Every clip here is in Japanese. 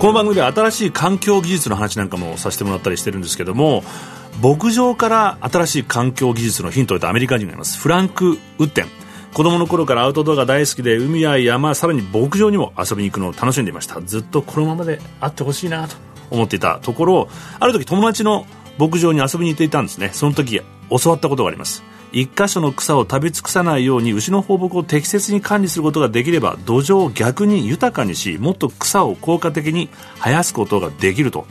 この番組では新しい環境技術の話なんかもさせてもらったりしてるんですけども牧場から新しい環境技術のヒントを得たアメリカ人がいます。フランク・ウッテン。子供の頃からアウトドアが大好きで海や山さらに牧場にも遊びに行くのを楽しんでいました。ずっとこのままであってほしいなと思っていたところある時友達の牧場に遊びに行っていたんですね。その時教わったことがあります。一箇所の草を食べ尽くさないように牛の放牧を適切に管理することができれば土壌を逆に豊かにしもっと草を効果的に生やすことができると。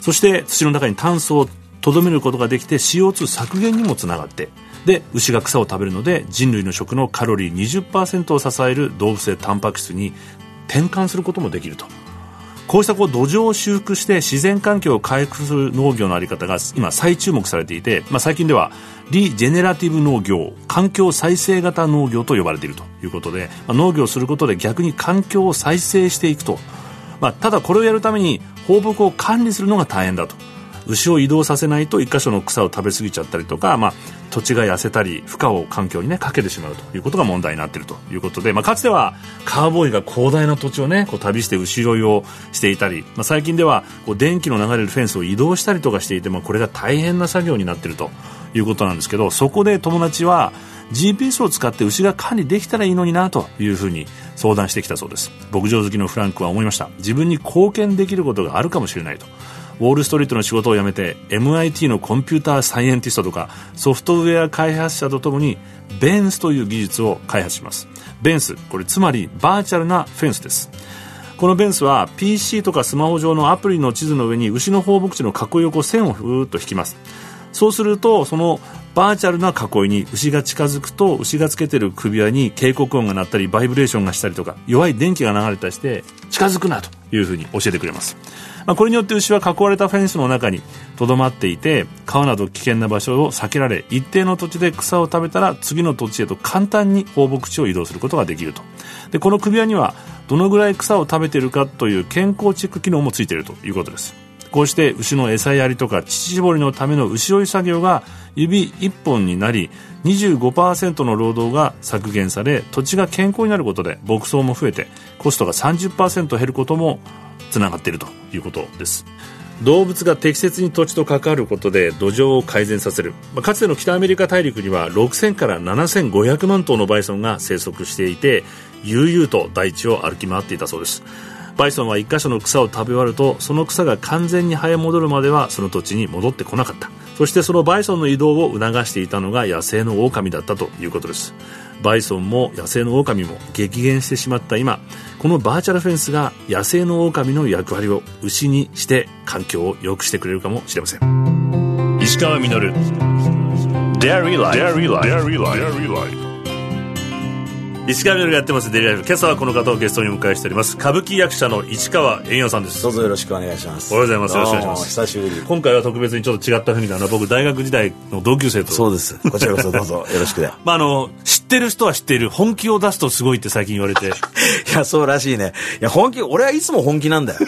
そして土の中に炭素をとどめることができて CO2 削減にもつながって。で牛が草を食べるので人類の食のカロリー20%を支える動物性タンパク質に転換することもできると。こうしたこう土壌を修復して自然環境を回復する農業の在り方が今再注目されていて、まあ、最近ではリジェネラティブ農業環境再生型農業と呼ばれているということで、まあ、農業をすることで逆に環境を再生していくと、まあ、ただこれをやるために放牧を管理するのが大変だと。牛を移動させないと一箇所の草を食べ過ぎちゃったりとか、まあ、土地が痩せたり負荷を環境にねかけてしまうということが問題になっているということで、まあ、かつてはカーボーイが広大な土地をねこう旅して牛追いをしていたり、まあ、最近ではこう電気の流れるフェンスを移動したりとかしていて、まあ、これが大変な作業になっているということなんですけどそこで友達は GPS を使って牛が管理できたらいいのになというふうに相談してきたそうです。牧場好きのフランクは思いました。自分に貢献できることがあるかもしれないと。ウォール・ストリートの仕事を辞めて MIT のコンピューターサイエンティストとかソフトウェア開発者とともにベンスという技術を開発します。ベンスこれつまりバーチャルなフェンスです。このベンスは PC とかスマホ上のアプリの地図の上に牛の放牧地の囲いをこう線をふーっと引きます。そうするとそのバーチャルな囲いに牛が近づくと牛がつけてる首輪に警告音が鳴ったりバイブレーションがしたりとか弱い電気が流れたりして近づくなというふうに教えてくれます。まあ、これによって牛は囲われたフェンスの中にとどまっていて川など危険な場所を避けられ一定の土地で草を食べたら次の土地へと簡単に放牧地を移動することができると。でこの首輪にはどのぐらい草を食べているかという健康チェック機能もついているということです。こうして牛の餌やりとか乳搾りのための牛追い作業が指1本になり25%の労働が削減され土地が健康になることで牧草も増えてコストが30%減ることもつながっているということです。動物が適切に土地と関わることで土壌を改善させる、まあ、かつての北アメリカ大陸には6000から7500万頭のバイソンが生息していて悠々と大地を歩き回っていたそうです。バイソンは1箇所の草を食べ終わるとその草が完全に生え戻るまではその土地に戻ってこなかった。そしてそのバイソンの移動を促していたのが野生の狼だったということです。バイソンも野生の狼も激減してしまった今このバーチャルフェンスが野生の狼の役割を牛にして環境を良くしてくれるかもしれません。石川稔。Dairy Life 石川みがやってますデリライフ。今朝はこの方をゲストにお迎えしております。歌舞伎役者の市川猿洋さんです。どうぞよろしくお願いします。おはようございます。よろしくお願いします。久しぶり。今回は特別にちょっと違った雰囲気なの僕大学時代の同級生と。そうです。こちらこそどうぞよろしくで。まああの知ってる人は知っている。本気を出すとすごいって最近言われて。いやそうらしいね。いや本気俺はいつも本気なんだよ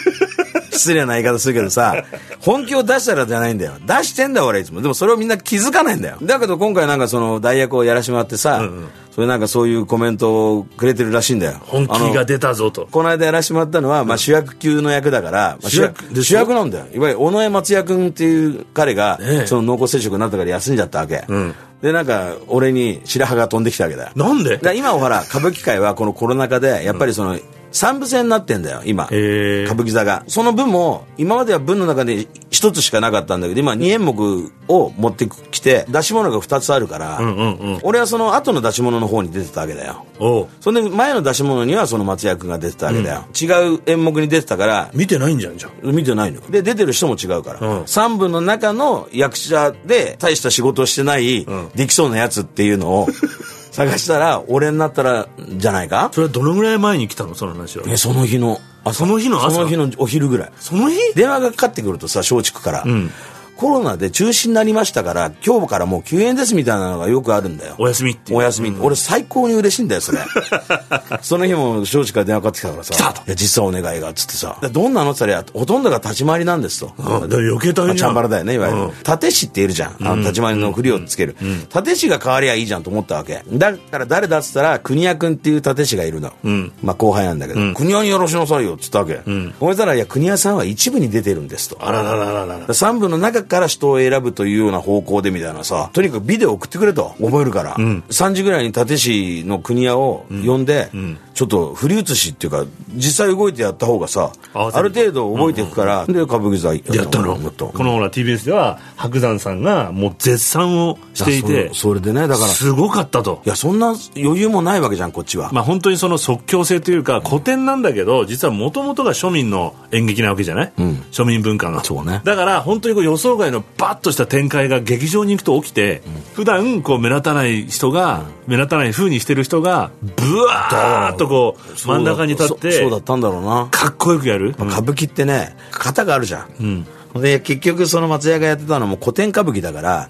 失礼な言い方するけどさ、本気を出したらじゃないんだよ。出してんだよ、俺いつも。でもそれをみんな気づかないんだよ。だけど今回なんかその代役をやらしてもらってさ、うんうん、それなんかそういうコメントをくれてるらしいんだよ。本気が出たぞと。この間やらしてもらったのは、まあ主役級の役だから、まあ、主役主役なんだよ。いわゆる尾上松也君っていう彼が、その濃厚接触になったから休んじゃったわけ。うんで、なんか、俺に白羽が飛んできたわけだよ。なんで？今はほら、歌舞伎界はこのコロナ禍で、やっぱりその、三部制になってんだよ、今。歌舞伎座が。その分も、今までは分の中で一つしかなかったんだけど、今二演目を持ってきて、出し物が二つあるから、うんうんうん、俺はその後の出し物の方に出てたわけだよ。それで前の出し物にはその松也君が出てたわけだよ。うん、違う演目に出てたから。見てないんじゃん、じゃ見てないの。で、出てる人も違うから。三、うん、部の中の役者で大した仕事をしてない、できそうなやつっていうのを、探したら俺になったらじゃないか？それはどのぐらい前に来たの？その話は。えその日のあその日の朝？その日のお昼ぐらい。その日？電話がかかってくるとさ松竹から、うんコロナで中止になりましたから今日からもう休園ですみたいなのがよくあるんだよ。お休みってお休み、うん、俺最高に嬉しいんだよそれ。その日も庄司から電話かかってきたからさ「いや実はお願いが」っつってさ「どんなの?」って言ったらほとんどが立ち回りなんですと、うん、余計大変じゃん、まあ、チャンバラだよねいわゆる、うん、立石っているじゃん。あの立ち回りのふりをつける、立石が変わりゃいいじゃんと思ったわけ。だから誰だっつったら国谷君っていう立石がいるの、まあ後輩なんだけど、国谷によろしなさいよっつったわけ、うん、思ったらい。や国谷さんは一部に出てるんですと。あららららら3部の中から人を選ぶというような方向でみたいなさとにかくビデオ送ってくれと。覚えるから、うん、3時ぐらいに立石の国屋を呼んで、うん、ちょっと振り写しっていうか実際動いてやった方がさある程度覚えていくから、うんうん、で歌舞伎座やったのこのほら TBS では白山さんがもう絶賛をしていてそれでねだからすごかったと。いやそんな余裕もないわけじゃんこっちは。まあ本当にその即興性というか古典なんだけど実はもともとが庶民の演劇なわけじゃない、うん、庶民文化の。そうね。だから本当にこう予想外のバッとした展開が劇場に行くと起きて、うん、普段こう目立たない人が、うん、目立たない風にしてる人がブワーッとこう真ん中に立ってそうだったんだろうな。かっこよくやる、歌舞伎ってね型があるじゃん、うん、で結局その松屋がやってたのも古典歌舞伎だから、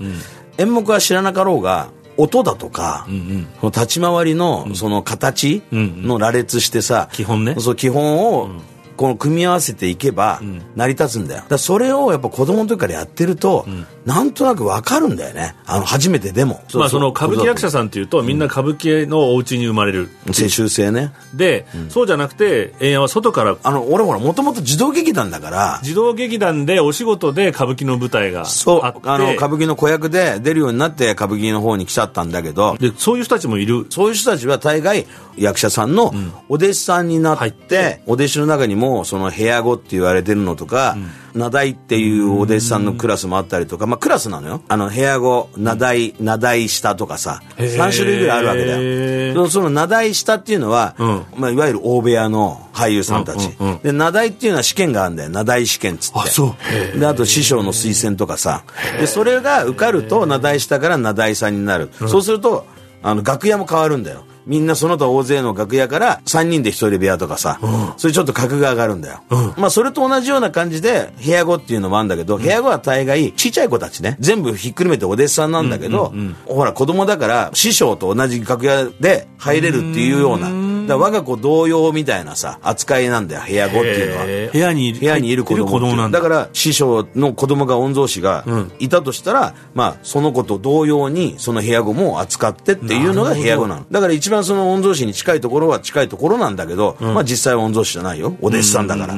演目は知らなかろうが音だとか、うんうん、立ち回りのその形の羅列してさ、基本ね。そう基本をこの組み合わせていけば成り立つんだよ。だそれをやっぱ子供の時からやってると、うん、なんとなく分かるんだよね。あの初めてでも。まあその歌舞伎役者さんっていうとみんな歌舞伎のお家に生まれる。世襲制ね。で、うん、そうじゃなくて円谷は外から。あの俺ほらもともと児童劇団だから。児童劇団でお仕事で歌舞伎の舞台がそう。あの歌舞伎の子役で出るようになって歌舞伎の方に来ちゃったんだけど。でそういう人たちもいる。そういう人たちは大概役者さんのお弟子さんになって、うん、お弟子の中にもその部屋子って言われてるのとか、うん、名代っていうお弟子さんのクラスもあったりとか、まあクラスなのよ。あの、部屋子、名代、名代下とかさ、3種類ぐらいあるわけだよ。その名代下っていうのは、うん、まあいわゆる大部屋の俳優さんたち。うんうんうん、で、名代っていうのは試験があるんだよ。名代試験っつって。あ、そう。で、あと師匠の推薦とかさ。で、それが受かると名代下から名代さんになる。そうすると、あの、楽屋も変わるんだよ。みんなその他大勢の楽屋から3人で1人部屋とかさ、うん、それちょっと格が上がるんだよ。うん、まあそれと同じような感じで部屋子っていうのもあるんだけど、部屋子は大概ちっちゃい子たちね、全部ひっくるめてお弟子さんなんだけど、ほら子供だから師匠と同じ楽屋で入れるっていうような、だ我が子同様みたいなさ、扱いなんだよ、部屋子っていうのは。部屋に部屋にいる子供子供なんだ。だから師匠の子供が御曹司がいたとしたら、まあその子と同様にその部屋子も扱ってっていうのが部屋子なの。だ。から一番その御曹司に近いところは近いところなんだけど、うん、まあ実際は御曹司じゃないよ。お弟子さんだから、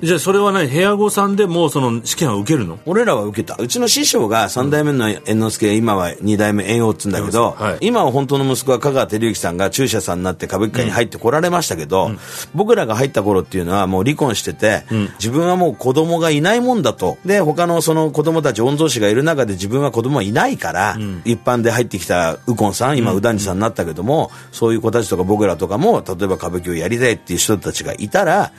じゃあそれは何？部屋子さんでもその試験は受けるの？俺らは受けた。うちの師匠が3代目の猿之助今は2代目猿翁っつうんだけど、はい、今は本当の息子は香川照之さんが中車さんになって歌舞伎界に入ってこられましたけど、うん、僕らが入った頃っていうのはもう離婚してて、うん、自分はもう子供がいないもんだと。で他のその子供たち御曹司がいる中で自分は子供はいないから、一般で入ってきた右近さん今右團次さんになったけども、そういう子たちとか僕僕らとかも例えば歌舞伎をやりたいっていう人たちがいたら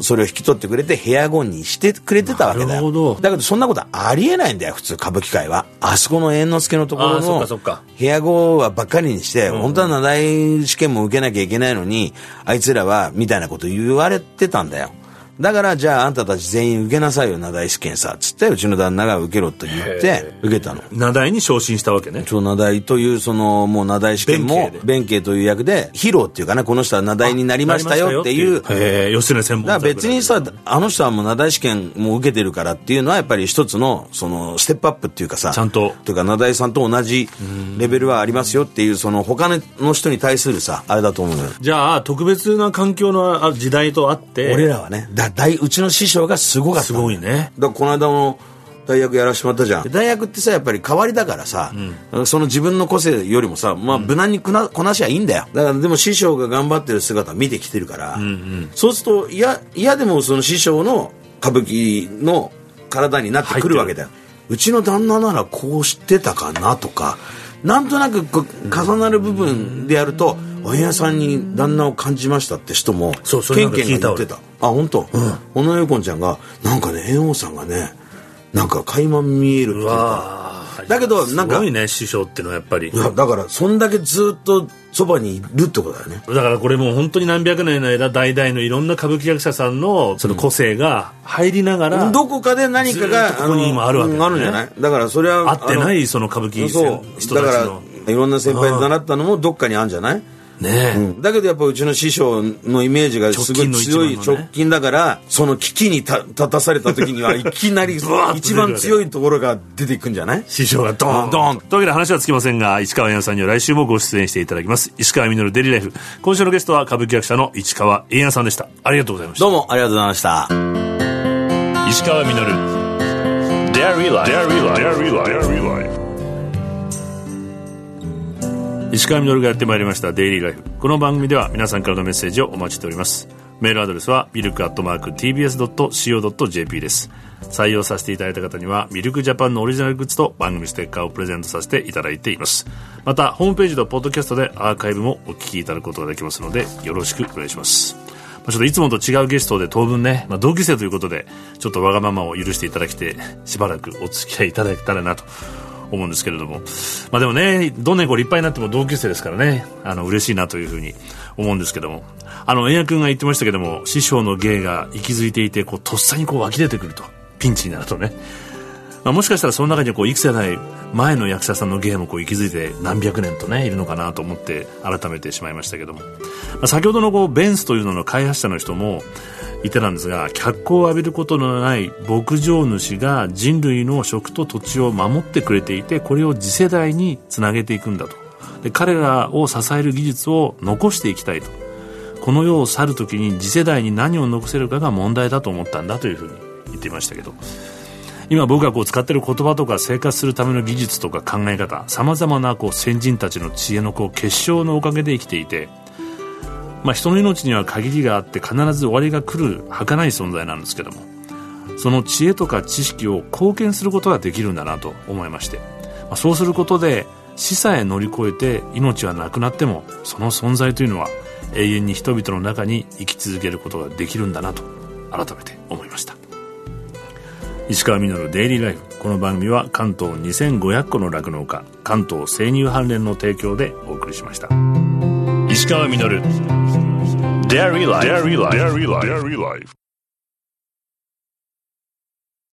それを引き取ってくれて部屋後にしてくれてたわけだよ。だけどそんなことありえないんだよ普通歌舞伎界は。あそこの猿之助のところの部屋後はばっかりにして、本当は名題試験も受けなきゃいけないのにあいつらはみたいなこと言われてたんだよだからじゃああんたたち全員受けなさいよ、名題試験さ。つって、うちの旦那が受けろと言って、受けたの。名題に昇進したわけね。そう、名題という、その、もう名題試験も、弁慶という役で、披露っていうかね、この人は名題になりましたよっていう。へえ、要するに専門だから別にさ、あの人はもう名題試験も受けてるからっていうのは、やっぱり一つの、その、ステップアップっていうかさ、ちゃんと。というか、名題さんと同じレベルはありますよっていう、その、他の人に対するさ、あれだと思うのよ。じゃあ、特別な環境の時代とあって、俺らはね、だ、大、うちの師師匠がすごかった。すごいね。だこの間の大学やらしてもらったじゃん。大学ってさ、やっぱり代わりだからさ、うん、その自分の個性よりもさ、まあ、無難にこなこなしはいいんだよ。だからでも師匠が頑張ってる姿見てきてるから、うんうん、そうすると、いや、嫌でもその師匠の歌舞伎の体になってくるわけだよ。うちの旦那ならこうしてたかなとか、なんとなく重なる部分でやると、お部屋さんに旦那を感じましたって人も、そう、それが言ってた。あ本当、うん、小野横ちゃんがなんかね猿翁さんがねなんか垣間見えるっていうか。だけどなんかすごいね師匠っていうのはやっぱり。いやだからそんだけずっとそばにいるってことだよね。だからこれもう本当に何百年の間代々のいろんな歌舞伎役者さんのその個性が入りながら、うん、どこかで何かがここに今あるわけ、ね、あるんじゃない？だからそれは合ってないその歌舞伎そう。だからいろんな先輩に習ったのもどっかにあるんじゃない？ねうん、だけどやっぱうちの師匠のイメージがすごい強い直近だから、その危機に 立たされた時にはいきなり一番強いところが出ていくんじゃない？師匠がドーン。ドーンというわけで話はつきませんが市川彌さんには来週もご出演していただきます。石川稔デリライフ。今週のゲストは歌舞伎役者の市川栄也さんでした。ありがとうございました。どうもありがとうございました。石川稔 Dairy Life. Dairy Life. Dairy Life. 石川稔がやってまいりました「デイリーライフ」この番組では皆さんからのメッセージをお待ちしております。メールアドレスはミルクアットマーク TBS.CO.JP です。採用させていただいた方にはミルクジャパンのオリジナルグッズと番組ステッカーをプレゼントさせていただいています。またホームページとポッドキャストでアーカイブもお聞きいただくことができますのでよろしくお願いします。ちょっといつもと違うゲストで当分ね、まあ、同級生ということでちょっとわがままを許していただきてしばらくお付き合いいただけたらなと思うんですけれども、まあ、でもねどんなにこう立派になっても同級生ですからね。あの嬉しいなというふうに思うんですけども。あの円谷君が言ってましたけども師匠の芸が息づいていてこうとっさにこう湧き出てくると。ピンチになるとね、まあ、もしかしたらその中にこう幾世代前の役者さんの芸もこう息づいて何百年とねいるのかなと思って改めてしまいましたけども、まあ、先ほどのこうベンスというのの開発者の人もいてなんですが脚光を浴びることのない牧場主が人類の食と土地を守ってくれていてこれを次世代につなげていくんだと。で彼らを支える技術を残していきたいと。この世を去る時に次世代に何を残せるかが問題だと思ったんだというふうに言っていましたけど。今僕がこう使っている言葉とか生活するための技術とか考え方さまざまなこう先人たちの知恵のこう結晶のおかげで生きていてまあ、人の命には限りがあって必ず終わりが来る儚い存在なんですけどもその知恵とか知識を貢献することができるんだなと思いまして、まあ、そうすることで死さえ乗り越えて命はなくなってもその存在というのは永遠に人々の中に生き続けることができるんだなと改めて思いました。石川稔デイリーライフこの番組は関東2500個の酪農家関東生乳関連の提供でお送りしました。石川稔。Dairy Life. Dairy Life. Dairy Life.